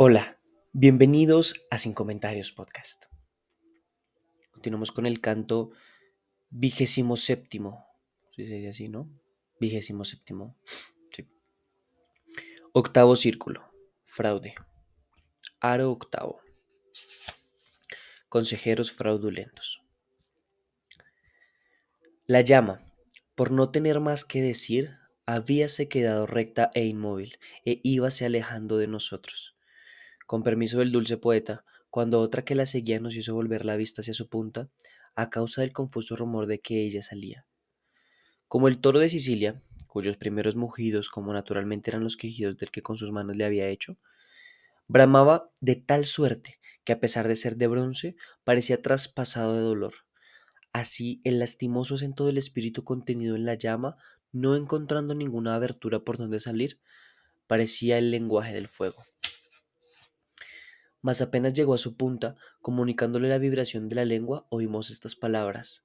Hola, bienvenidos a Sin Comentarios Podcast. Continuamos con el canto vigésimo séptimo. Si se así, ¿no? Vigésimo séptimo. Sí. Octavo círculo. Fraude. Aro octavo. Consejeros fraudulentos. La llama, por no tener más que decir, habíase quedado recta e inmóvil, e íbase alejando de nosotros con permiso del dulce poeta, cuando otra que la seguía nos hizo volver la vista hacia su punta, a causa del confuso rumor de que ella salía. Como el toro de Sicilia, cuyos primeros mugidos, como naturalmente eran los quejidos del que con sus manos le había hecho, bramaba de tal suerte que a pesar de ser de bronce, parecía traspasado de dolor. Así el lastimoso acento del espíritu contenido en la llama, no encontrando ninguna abertura por donde salir, parecía el lenguaje del fuego mas apenas llegó a su punta, comunicándole la vibración de la lengua, oímos estas palabras.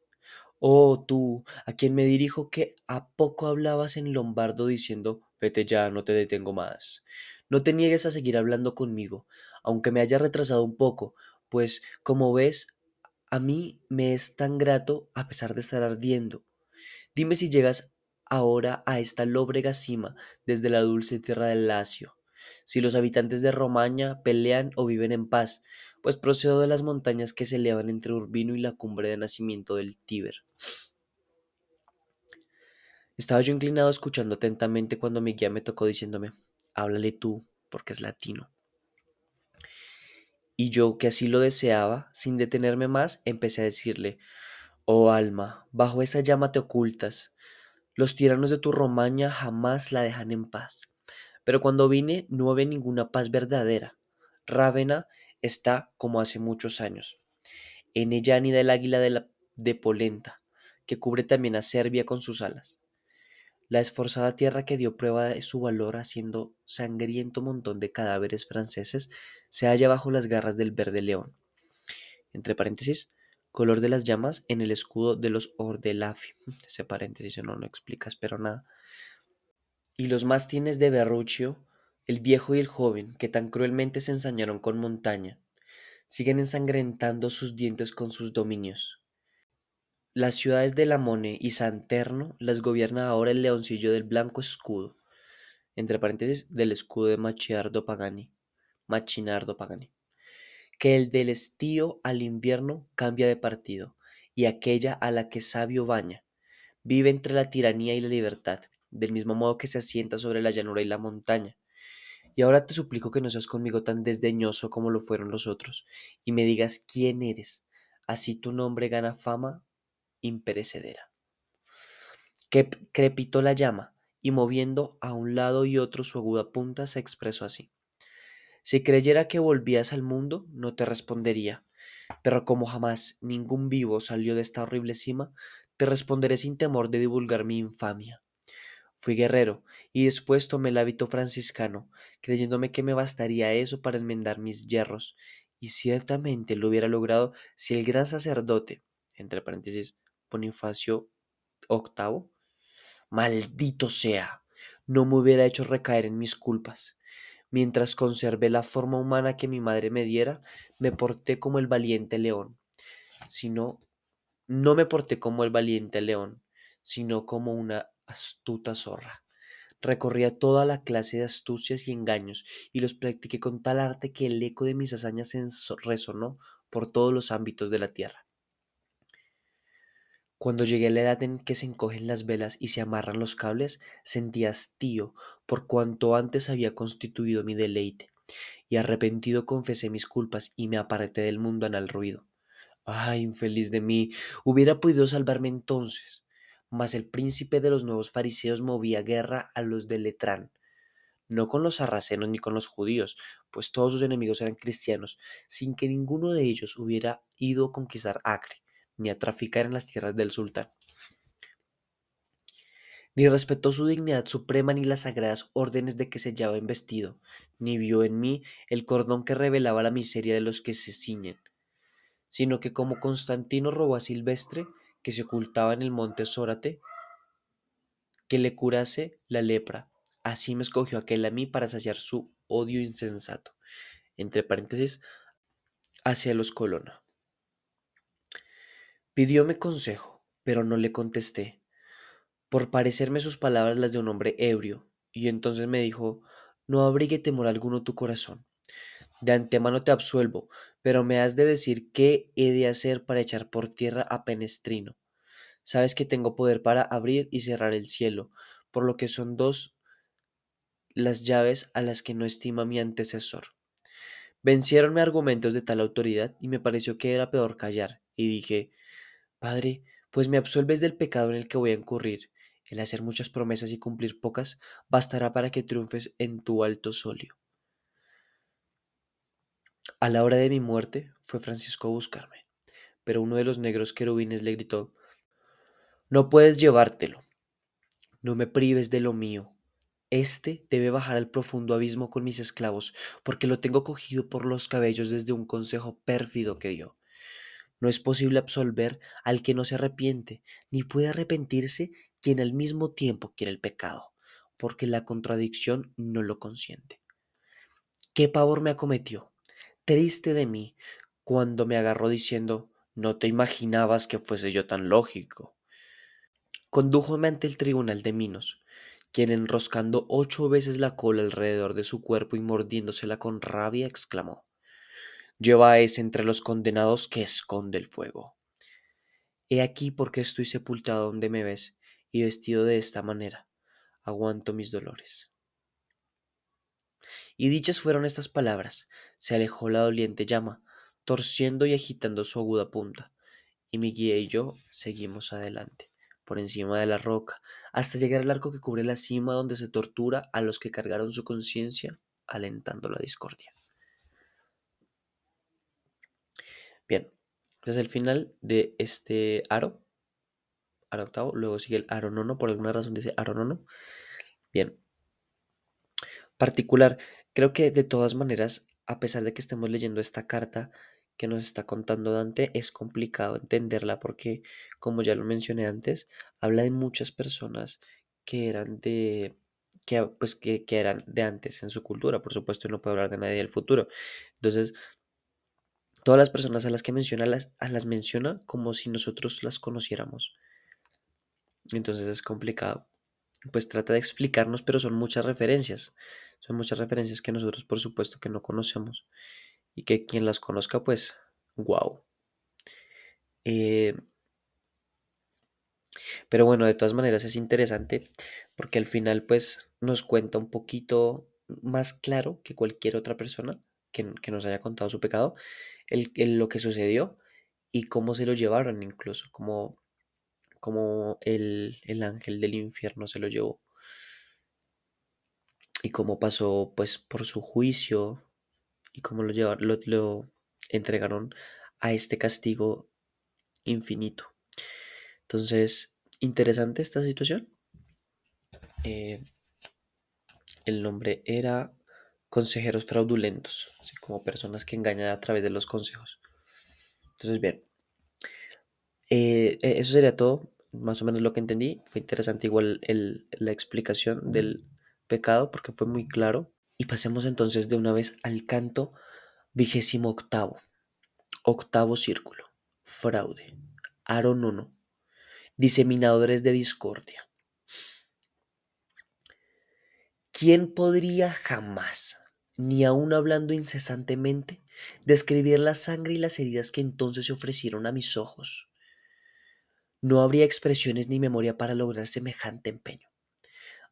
Oh tú, a quien me dirijo que a poco hablabas en lombardo diciendo Vete ya, no te detengo más. No te niegues a seguir hablando conmigo, aunque me haya retrasado un poco, pues, como ves, a mí me es tan grato a pesar de estar ardiendo. Dime si llegas ahora a esta lóbrega cima desde la dulce tierra del Lacio si los habitantes de Romaña pelean o viven en paz, pues procedo de las montañas que se elevan entre Urbino y la cumbre de nacimiento del Tíber. Estaba yo inclinado escuchando atentamente cuando mi guía me tocó diciéndome, háblale tú, porque es latino. Y yo, que así lo deseaba, sin detenerme más, empecé a decirle, oh alma, bajo esa llama te ocultas. Los tiranos de tu Romaña jamás la dejan en paz. Pero cuando vine no había ninguna paz verdadera. Rávena está como hace muchos años. En ella anida el águila de, Polenta, que cubre también a Serbia con sus alas. La esforzada tierra que dio prueba de su valor haciendo sangriento montón de cadáveres franceses se halla bajo las garras del verde león. Entre paréntesis, color de las llamas en el escudo de los Ordelafi. Ese paréntesis no, no explica, pero nada y los mastines de Berruccio, el viejo y el joven, que tan cruelmente se ensañaron con montaña, siguen ensangrentando sus dientes con sus dominios. Las ciudades de Lamone y Santerno las gobierna ahora el leoncillo del blanco escudo, entre paréntesis del escudo de Machiardo Pagani, Machinardo Pagani, que el del estío al invierno cambia de partido, y aquella a la que sabio baña, vive entre la tiranía y la libertad, del mismo modo que se asienta sobre la llanura y la montaña. Y ahora te suplico que no seas conmigo tan desdeñoso como lo fueron los otros, y me digas quién eres, así tu nombre gana fama imperecedera. Que crepitó la llama, y moviendo a un lado y otro su aguda punta, se expresó así. Si creyera que volvías al mundo, no te respondería, pero como jamás ningún vivo salió de esta horrible cima, te responderé sin temor de divulgar mi infamia. Fui guerrero y después tomé el hábito franciscano, creyéndome que me bastaría eso para enmendar mis yerros, y ciertamente lo hubiera logrado si el gran sacerdote, entre paréntesis, Bonifacio VIII, maldito sea, no me hubiera hecho recaer en mis culpas. Mientras conservé la forma humana que mi madre me diera, me porté como el valiente león. sino no me porté como el valiente león, sino como una astuta zorra. Recorría toda la clase de astucias y engaños y los practiqué con tal arte que el eco de mis hazañas resonó por todos los ámbitos de la tierra. Cuando llegué a la edad en que se encogen las velas y se amarran los cables, sentí hastío por cuanto antes había constituido mi deleite, y arrepentido confesé mis culpas y me aparté del mundo al ruido. Ay, infeliz de mí, hubiera podido salvarme entonces mas el príncipe de los nuevos fariseos movía guerra a los de Letrán, no con los sarracenos ni con los judíos, pues todos sus enemigos eran cristianos, sin que ninguno de ellos hubiera ido a conquistar Acre, ni a traficar en las tierras del sultán. Ni respetó su dignidad suprema ni las sagradas órdenes de que se hallaba investido, ni vio en mí el cordón que revelaba la miseria de los que se ciñen, sino que como Constantino robó a Silvestre, que se ocultaba en el monte Sórate, que le curase la lepra. Así me escogió aquel a mí para saciar su odio insensato. entre paréntesis, hacia los Colonna. Pidióme consejo, pero no le contesté, por parecerme sus palabras las de un hombre ebrio, y entonces me dijo, no abrigue temor alguno tu corazón. De antemano te absuelvo, pero me has de decir qué he de hacer para echar por tierra a Penestrino. Sabes que tengo poder para abrir y cerrar el cielo, por lo que son dos las llaves a las que no estima mi antecesor. Venciéronme argumentos de tal autoridad y me pareció que era peor callar, y dije, Padre, pues me absuelves del pecado en el que voy a incurrir. El hacer muchas promesas y cumplir pocas bastará para que triunfes en tu alto solio. A la hora de mi muerte fue Francisco a buscarme, pero uno de los negros querubines le gritó, No puedes llevártelo, no me prives de lo mío. Este debe bajar al profundo abismo con mis esclavos, porque lo tengo cogido por los cabellos desde un consejo pérfido que dio. No es posible absolver al que no se arrepiente, ni puede arrepentirse quien al mismo tiempo quiere el pecado, porque la contradicción no lo consiente. ¿Qué pavor me acometió? Triste de mí, cuando me agarró diciendo, no te imaginabas que fuese yo tan lógico. Condújome ante el tribunal de Minos, quien enroscando ocho veces la cola alrededor de su cuerpo y mordiéndosela con rabia, exclamó Lleva a ese entre los condenados que esconde el fuego. He aquí por qué estoy sepultado donde me ves y vestido de esta manera. Aguanto mis dolores. Y dichas fueron estas palabras, se alejó la doliente llama, torciendo y agitando su aguda punta, y mi guía y yo seguimos adelante, por encima de la roca, hasta llegar al arco que cubre la cima donde se tortura a los que cargaron su conciencia, alentando la discordia. Bien, este es el final de este aro. Aro octavo. Luego sigue el aro nono. Por alguna razón dice aro nono. Bien. Particular. Creo que de todas maneras, a pesar de que estemos leyendo esta carta que nos está contando Dante, es complicado entenderla porque, como ya lo mencioné antes, habla de muchas personas que eran de que, pues, que, que, eran de antes en su cultura, por supuesto, no puede hablar de nadie del futuro. Entonces, Todas las personas a las que menciona las, a las menciona como si nosotros las conociéramos. Entonces es complicado. Pues trata de explicarnos, pero son muchas referencias. Son muchas referencias que nosotros por supuesto que no conocemos. Y que quien las conozca, pues, wow. Eh, pero bueno, de todas maneras es interesante porque al final pues nos cuenta un poquito más claro que cualquier otra persona que, que nos haya contado su pecado el, lo que sucedió y cómo se lo llevaron incluso, como, como el, el ángel del infierno se lo llevó y cómo pasó pues por su juicio y cómo lo llevaron, lo, lo entregaron a este castigo infinito. Entonces, interesante esta situación. Eh, el nombre era consejeros fraudulentos, así como personas que engañan a través de los consejos. Entonces, bien, eh, e, eso sería todo, más o menos lo que entendí. Fue interesante igual la explicación del pecado porque fue muy claro. Y pasemos entonces de una vez al canto vigésimo octavo, octavo círculo, fraude, aro nono, diseminadores de discordia. ¿Quién podría jamás ni aun hablando incesantemente, describir la sangre y las heridas que entonces se ofrecieron a mis ojos. No habría expresiones ni memoria para lograr semejante empeño.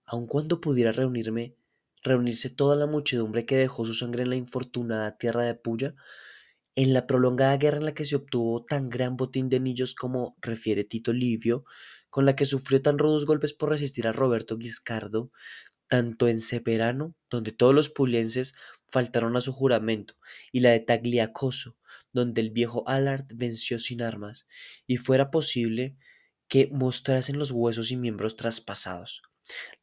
Aun cuando pudiera reunirme, reunirse toda la muchedumbre que dejó su sangre en la infortunada tierra de Puya, en la prolongada guerra en la que se obtuvo tan gran botín de anillos como refiere Tito Livio, con la que sufrió tan rudos golpes por resistir a Roberto Guiscardo, tanto en Ceperano, donde todos los pulienses faltaron a su juramento, y la de Tagliacoso, donde el viejo Allard venció sin armas, y fuera posible que mostrasen los huesos y miembros traspasados.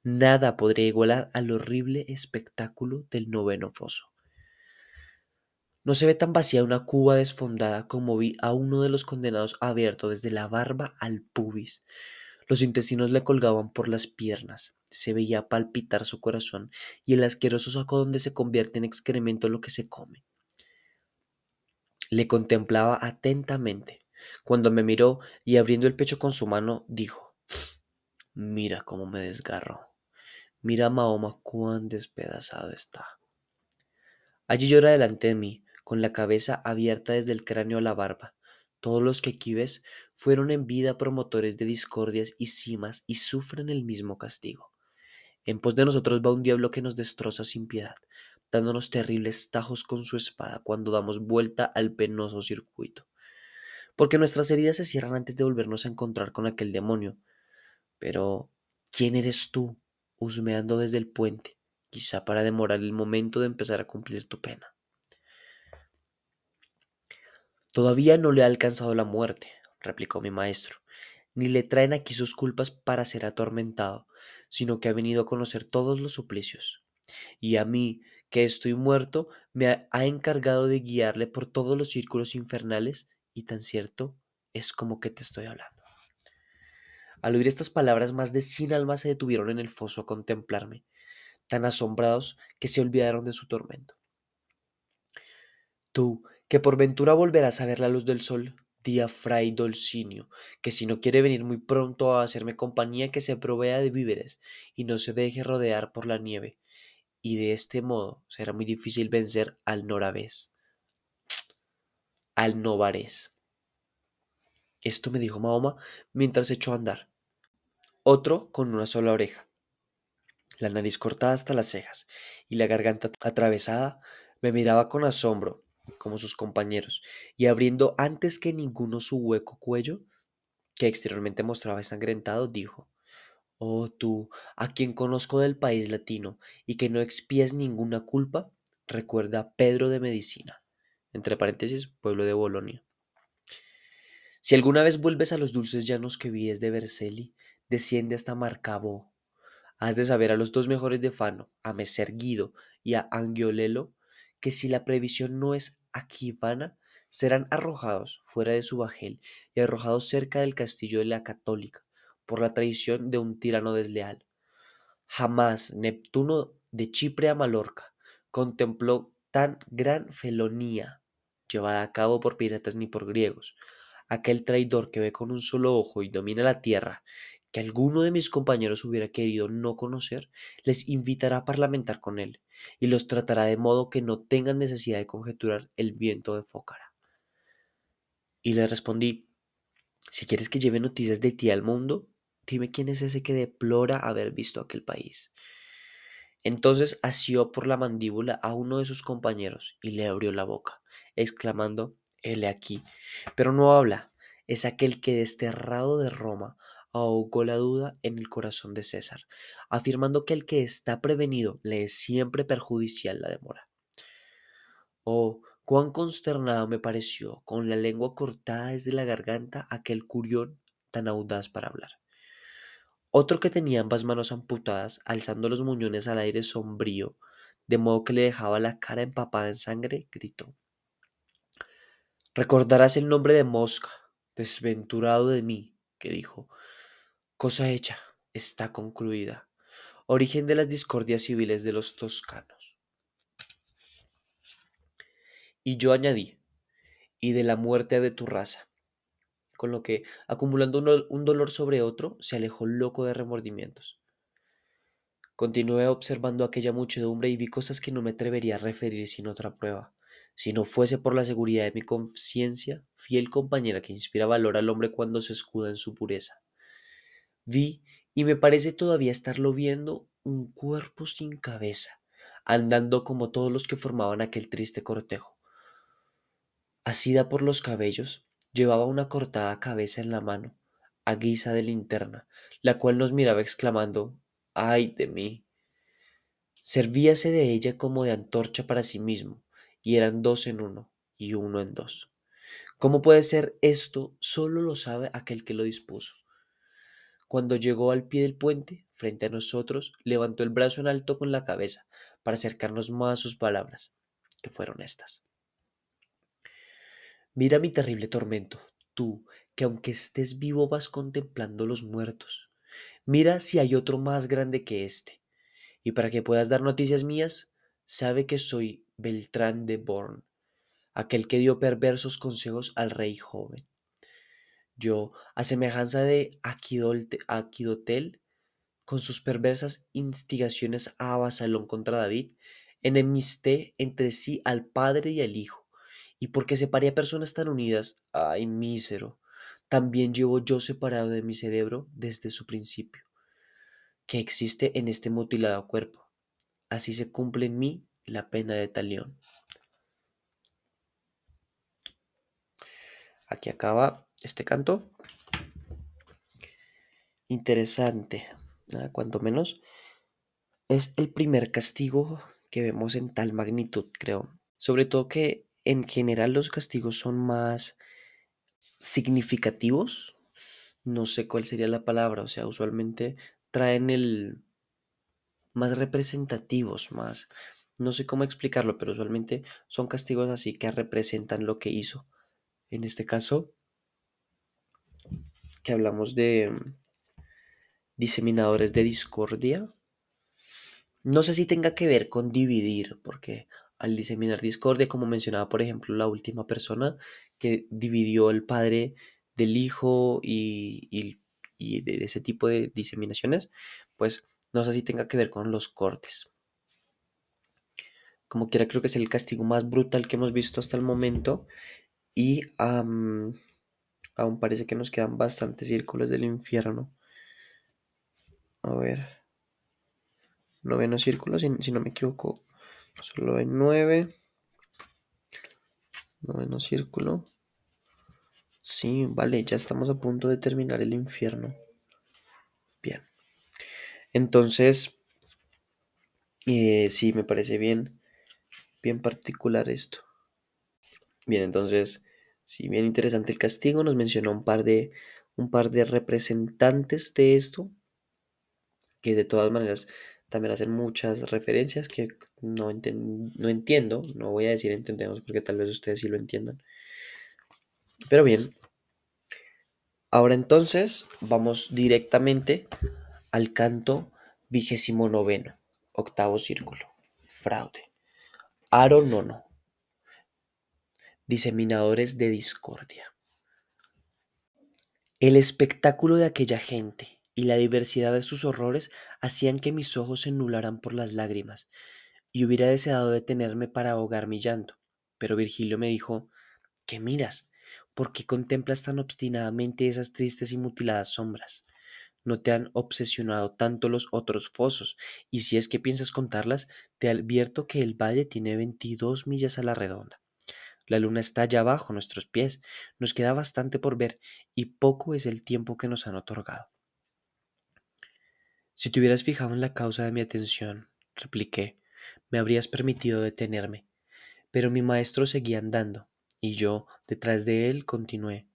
Nada podría igualar al horrible espectáculo del noveno foso. No se ve tan vacía una cuba desfondada como vi a uno de los condenados abierto desde la barba al pubis, Los intestinos le colgaban por las piernas, se veía palpitar su corazón y el asqueroso saco donde se convierte en excremento lo que se come. Le contemplaba atentamente. Cuando me miró y abriendo el pecho con su mano, dijo, Mira cómo me desgarro. Mira Mahoma cuán despedazado está. Allí llora delante de mí, con la cabeza abierta desde el cráneo a la barba. Todos los que aquí ves fueron en vida promotores de discordias y cimas y sufren el mismo castigo. En pos de nosotros va un diablo que nos destroza sin piedad, dándonos terribles tajos con su espada cuando damos vuelta al penoso circuito. Porque nuestras heridas se cierran antes de volvernos a encontrar con aquel demonio. Pero, ¿quién eres tú, husmeando desde el puente, quizá para demorar el momento de empezar a cumplir tu pena? Todavía no le ha alcanzado la muerte, replicó mi maestro, ni le traen aquí sus culpas para ser atormentado, sino que ha venido a conocer todos los suplicios. Y a mí, que estoy muerto, me ha encargado de guiarle por todos los círculos infernales, y tan cierto es como que te estoy hablando. Al oír estas palabras, más de cien almas se detuvieron en el foso a contemplarme, tan asombrados que se olvidaron de su tormento. Tú, que por ventura volverás a ver la luz del sol, di a Fray Dolcinio, que si no quiere venir muy pronto a hacerme compañía, que se provea de víveres y no se deje rodear por la nieve, y de este modo será muy difícil vencer al Noravés, al Novarés. Esto me dijo Mahoma mientras echó a andar. Otro con una sola oreja, la nariz cortada hasta las cejas y la garganta atravesada, me miraba con asombro, como sus compañeros, y abriendo antes que ninguno su hueco cuello, que exteriormente mostraba ensangrentado, dijo Oh tú, a quien conozco del país latino y que no expías ninguna culpa, recuerda a Pedro de Medicina, entre paréntesis, pueblo de Bolonia. Si alguna vez vuelves a los dulces llanos que vies de Vercelli, desciende hasta Marcabó. Has de saber a los dos mejores de Fano, a Meser Guido y a Angiolelo, que si la previsión no es aquí vana, serán arrojados fuera de su bajel y arrojados cerca del castillo de la católica, por la traición de un tirano desleal. Jamás Neptuno de Chipre a Mallorca contempló tan gran felonía llevada a cabo por piratas ni por griegos. Aquel traidor que ve con un solo ojo y domina la tierra, que alguno de mis compañeros hubiera querido no conocer, les invitará a parlamentar con él, y los tratará de modo que no tengan necesidad de conjeturar el viento de Fócara. Y le respondí, si quieres que lleve noticias de ti al mundo, Dime quién es ese que deplora haber visto aquel país. Entonces asió por la mandíbula a uno de sus compañeros y le abrió la boca, exclamando, Hele aquí. Pero no habla, es aquel que desterrado de Roma ahogó la duda en el corazón de César, afirmando que el que está prevenido le es siempre perjudicial la demora. Oh, cuán consternado me pareció, con la lengua cortada desde la garganta, aquel curión tan audaz para hablar. Otro que tenía ambas manos amputadas, alzando los muñones al aire sombrío, de modo que le dejaba la cara empapada en sangre, gritó. Recordarás el nombre de Mosca, desventurado de mí, que dijo, cosa hecha, está concluida, origen de las discordias civiles de los toscanos. Y yo añadí, y de la muerte de tu raza, con lo que, acumulando un dolor sobre otro, se alejó loco de remordimientos. Continué observando aquella muchedumbre y vi cosas que no me atrevería a referir sin otra prueba, si no fuese por la seguridad de mi conciencia, fiel compañera que inspira valor al hombre cuando se escuda en su pureza. Vi, y me parece todavía estarlo viendo, un cuerpo sin cabeza, andando como todos los que formaban aquel triste cortejo. Asida por los cabellos, Llevaba una cortada cabeza en la mano, a guisa de linterna, la cual nos miraba exclamando ¡Ay de mí! Servíase de ella como de antorcha para sí mismo, y eran dos en uno, y uno en dos. ¿Cómo puede ser esto? Solo lo sabe aquel que lo dispuso. Cuando llegó al pie del puente, frente a nosotros, levantó el brazo en alto con la cabeza, para acercarnos más a sus palabras, que fueron estas. Mira mi terrible tormento. tú, que aunque estés vivo vas contemplando los muertos. Mira si hay otro más grande que este. Y para que puedas dar noticias mías, sabe que soy Beltrán de Born, aquel que dio perversos consejos al rey joven. Yo, a semejanza de Aquidotel, con sus perversas instigaciones a Absalón contra David, enemisté entre sí al padre y al hijo, y porque separé a personas tan unidas, ay mísero, también llevo yo separado de mi cerebro desde su principio, que existe en este mutilado cuerpo. Así se cumple en mí la pena de talión. Aquí acaba este canto. Interesante, nada cuanto menos. Es el primer castigo que vemos en tal magnitud, creo. Sobre todo que en general los castigos son más significativos. No sé cuál sería la palabra, o sea, usualmente traen el más representativos, más no sé cómo explicarlo, pero usualmente son castigos así que representan lo que hizo. En este caso, que hablamos de diseminadores de discordia, no sé si tenga que ver con dividir, porque al diseminar discordia, como mencionaba por ejemplo la última persona que dividió el padre del hijo y, de ese tipo de diseminaciones, pues no sé si tenga que ver con los cortes. Como quiera, creo que es el castigo más brutal que hemos visto hasta el momento. Y aún parece que nos quedan bastantes círculos del infierno. A ver noveno círculo, si, no me equivoco, solo hay nueve. Noveno círculo. Sí, vale, ya estamos a punto de terminar el infierno. Bien. Entonces, eh, sí, me parece bien, bien particular esto. Bien, entonces, sí, bien interesante el castigo. Nos mencionó un par de, un par de representantes de esto, que de todas maneras también hacen muchas referencias que no, no entiendo, no voy a decir entendemos porque tal vez ustedes sí lo entiendan. Pero bien, ahora entonces vamos directamente al canto vigésimo noveno, octavo círculo, fraude. Aro nono, diseminadores de discordia. El espectáculo de aquella gente y la diversidad de sus horrores hacían que mis ojos se nublaran por las lágrimas, y hubiera deseado detenerme para ahogar mi llanto. Pero Virgilio me dijo ¿Qué miras? ¿Por qué contemplas tan obstinadamente esas tristes y mutiladas sombras? No te han obsesionado tanto los otros fosos, y si es que piensas contarlas, te advierto que el valle tiene 22 millas a la redonda. La luna está allá abajo nuestros pies, nos queda bastante por ver, y poco es el tiempo que nos han otorgado. Si te hubieras fijado en la causa de mi atención, repliqué, me habrías permitido detenerme. Pero mi maestro seguía andando, y yo, detrás de él, continué.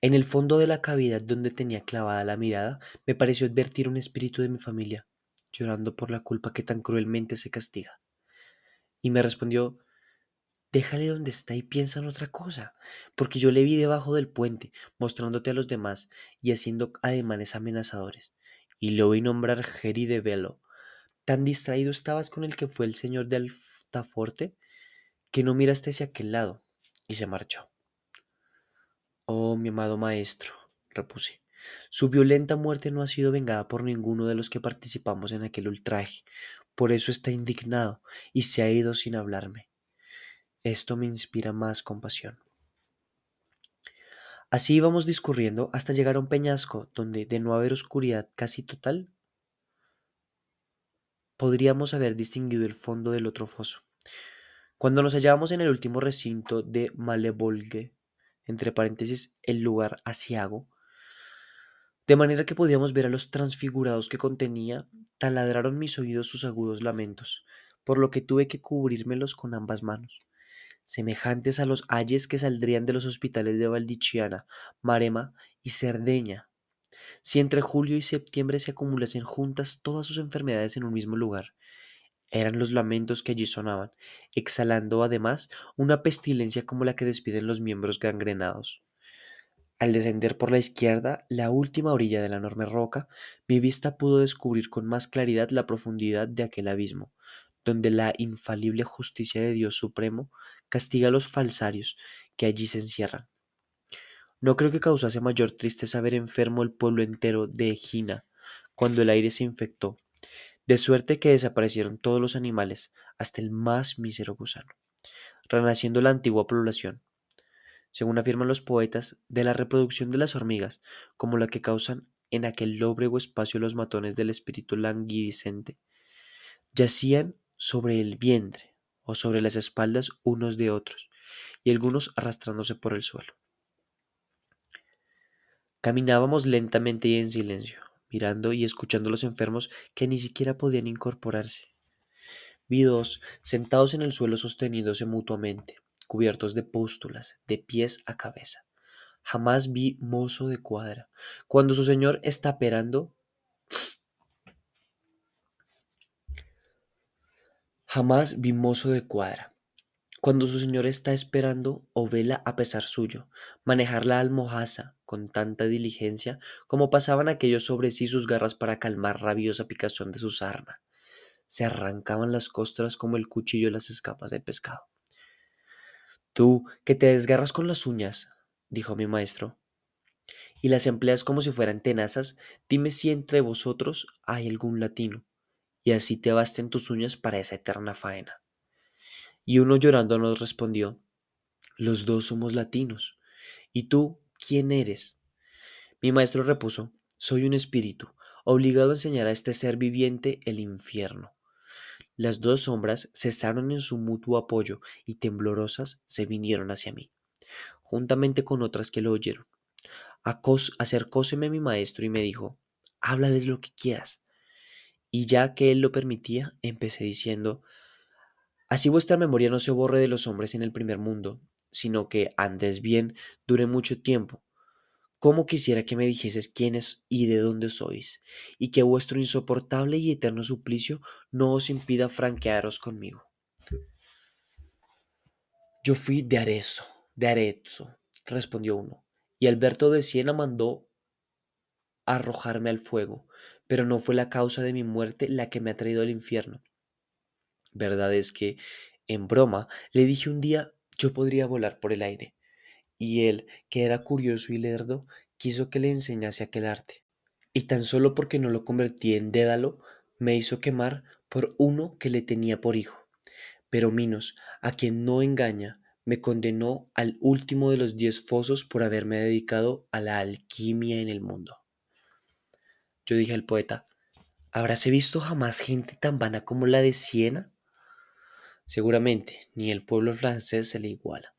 En el fondo de la cavidad donde tenía clavada la mirada, me pareció advertir un espíritu de mi familia, llorando por la culpa que tan cruelmente se castiga. Y me respondió, déjale donde está y piensa en otra cosa, porque yo le vi debajo del puente, mostrándote a los demás y haciendo ademanes amenazadores y le oí nombrar Jerry de Velo. Tan distraído estabas con el que fue el señor de Altaforte que no miraste hacia aquel lado y se marchó. Oh, mi amado maestro, repuse, su violenta muerte no ha sido vengada por ninguno de los que participamos en aquel ultraje, por eso está indignado y se ha ido sin hablarme. Esto me inspira más compasión. Así íbamos discurriendo hasta llegar a un peñasco donde, de no haber oscuridad casi total, podríamos haber distinguido el fondo del otro foso. Cuando nos hallábamos en el último recinto de Malevolge, entre paréntesis, el lugar asiago, de manera que podíamos ver a los transfigurados que contenía, taladraron mis oídos sus agudos lamentos, por lo que tuve que cubrírmelos con ambas manos semejantes a los ayes que saldrían de los hospitales de Valdichiana, Marema y Cerdeña. Si entre julio y septiembre se acumulasen juntas todas sus enfermedades en un mismo lugar, eran los lamentos que allí sonaban, exhalando además una pestilencia como la que despiden los miembros gangrenados. Al descender por la izquierda la última orilla de la enorme roca, mi vista pudo descubrir con más claridad la profundidad de aquel abismo, donde la infalible justicia de Dios Supremo castiga a los falsarios que allí se encierran. No creo que causase mayor tristeza ver enfermo el pueblo entero de Egina cuando el aire se infectó, de suerte que desaparecieron todos los animales, hasta el más mísero gusano, renaciendo la antigua población, según afirman los poetas, de la reproducción de las hormigas, como la que causan en aquel lóbrego espacio los matones del espíritu languidicente, yacían sobre el vientre o sobre las espaldas unos de otros, y algunos arrastrándose por el suelo. Caminábamos lentamente y en silencio, mirando y escuchando a los enfermos que ni siquiera podían incorporarse. Vi dos sentados en el suelo sosteniéndose mutuamente, cubiertos de pústulas, de pies a cabeza. Jamás vi mozo de cuadra. Cuando su señor está esperando, jamás vi mozo de cuadra. Cuando su señor está esperando o vela a pesar suyo, manejar la almohaza con tanta diligencia como pasaban aquellos sobre sí sus garras para calmar rabiosa picazón de su sarna. Se arrancaban las costras como el cuchillo las escapas del pescado. Tú, que te desgarras con las uñas, dijo mi maestro, y las empleas como si fueran tenazas, dime si entre vosotros hay algún latino, y así te basten tus uñas para esa eterna faena. Y uno llorando nos respondió, los dos somos latinos. ¿Y tú quién eres? Mi maestro repuso, soy un espíritu, obligado a enseñar a este ser viviente el infierno. Las dos sombras cesaron en su mutuo apoyo y temblorosas se vinieron hacia mí, juntamente con otras que lo oyeron. acercóseme mi maestro y me dijo, háblales lo que quieras. Y ya que él lo permitía, empecé diciendo, Así vuestra memoria no se borre de los hombres en el primer mundo, sino que andes bien dure mucho tiempo, Cómo quisiera que me dijeses quiénes y de dónde sois, y que vuestro insoportable y eterno suplicio no os impida franquearos conmigo. Yo fui de Arezzo, de Arezzo, respondió uno, y Alberto de Siena mandó arrojarme al fuego, pero no fue la causa de mi muerte la que me ha traído al infierno. Verdad es que, en broma, le dije un día yo podría volar por el aire, y él, que era curioso y lerdo, quiso que le enseñase aquel arte. Y tan solo porque no lo convertí en Dédalo, me hizo quemar por uno que le tenía por hijo. Pero Minos, a quien no engaña, me condenó al último de los diez fosos por haberme dedicado a la alquimia en el mundo. Yo dije al poeta, ¿habráse visto jamás gente tan vana como la de Siena? Seguramente, ni el pueblo francés se le iguala.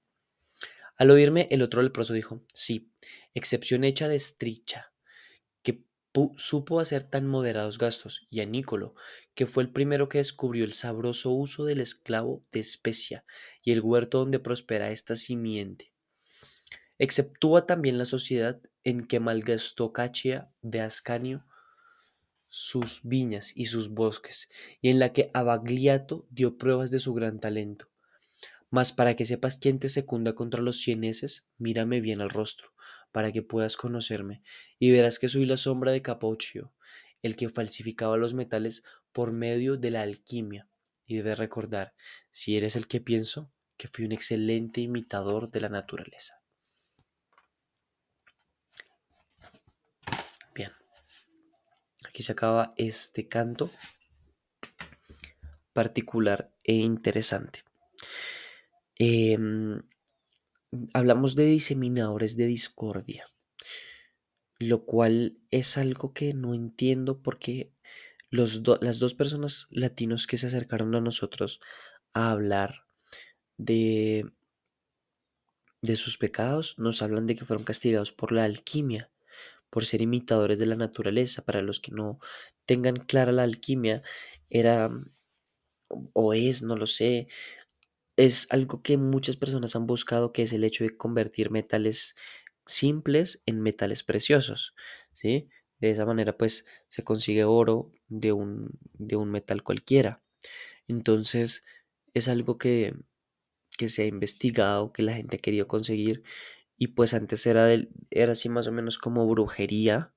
Al oírme, el otro leproso dijo, sí, excepción hecha de estricha, que supo hacer tan moderados gastos, y a Nicolo, que fue el primero que descubrió el sabroso uso del esclavo de especia y el huerto donde prospera esta simiente. Exceptúa también la sociedad en que malgastó Cachia de Ascanio sus viñas y sus bosques, y en la que Abagliato dio pruebas de su gran talento mas para que sepas quién te secunda contra los cieneses, mírame bien al rostro, para que puedas conocerme, y verás que soy la sombra de Capocchio, el que falsificaba los metales por medio de la alquimia. Y debes recordar, si eres el que pienso, que fui un excelente imitador de la naturaleza. Aquí se acaba este canto particular e interesante. Em, hablamos de diseminadores de discordia, lo cual es algo que no entiendo porque los las dos personas latinos que se acercaron a nosotros a hablar de, de sus pecados nos hablan de que fueron castigados por la alquimia, por ser imitadores de la naturaleza. Para los que no tengan clara la alquimia, era o es, no lo sé, es algo que muchas personas han buscado, que es el hecho de convertir metales simples en metales preciosos, ¿sí? De esa manera, pues, se consigue oro de un, de un metal cualquiera. Entonces, es algo que, que se ha investigado, que la gente ha querido conseguir y pues antes era, del, era así más o menos como brujería,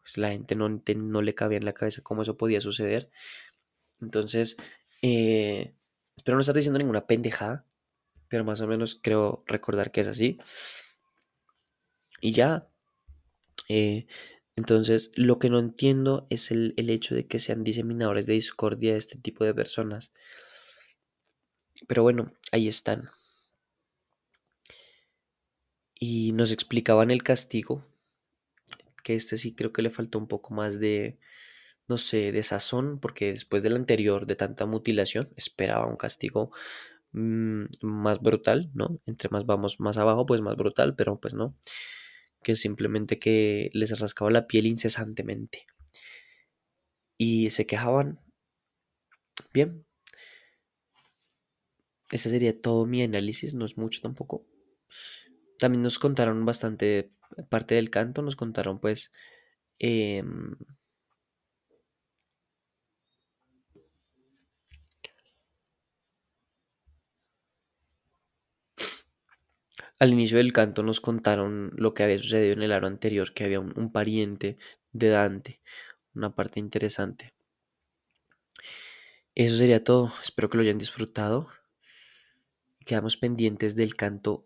pues la gente no, no le cabía en la cabeza cómo eso podía suceder. Entonces, eh, espero no estar diciendo ninguna pendejada, pero más o menos creo recordar que es así. Y ya, eh, entonces lo que no entiendo es el, el hecho de que sean diseminadores de discordia este tipo de personas. Pero bueno, ahí están. Y nos explicaban el castigo, que este sí creo que le faltó un poco más de, no sé, de sazón, porque después del anterior, de tanta mutilación, esperaba un castigo mm, más brutal, ¿no? Entre más vamos más abajo, pues más brutal, pero pues no, que simplemente que les rascaba la piel incesantemente. Y se quejaban. Bien. Ese sería todo mi análisis, no es mucho tampoco. También nos contaron bastante parte del canto, nos contaron pues em, Al inicio del canto nos contaron lo que había sucedido en el aro anterior, que había un, un pariente de Dante, una parte interesante. Eso sería todo, espero que lo hayan disfrutado. Quedamos pendientes del canto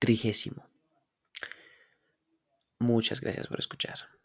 trigésimo. Muchas gracias por escuchar.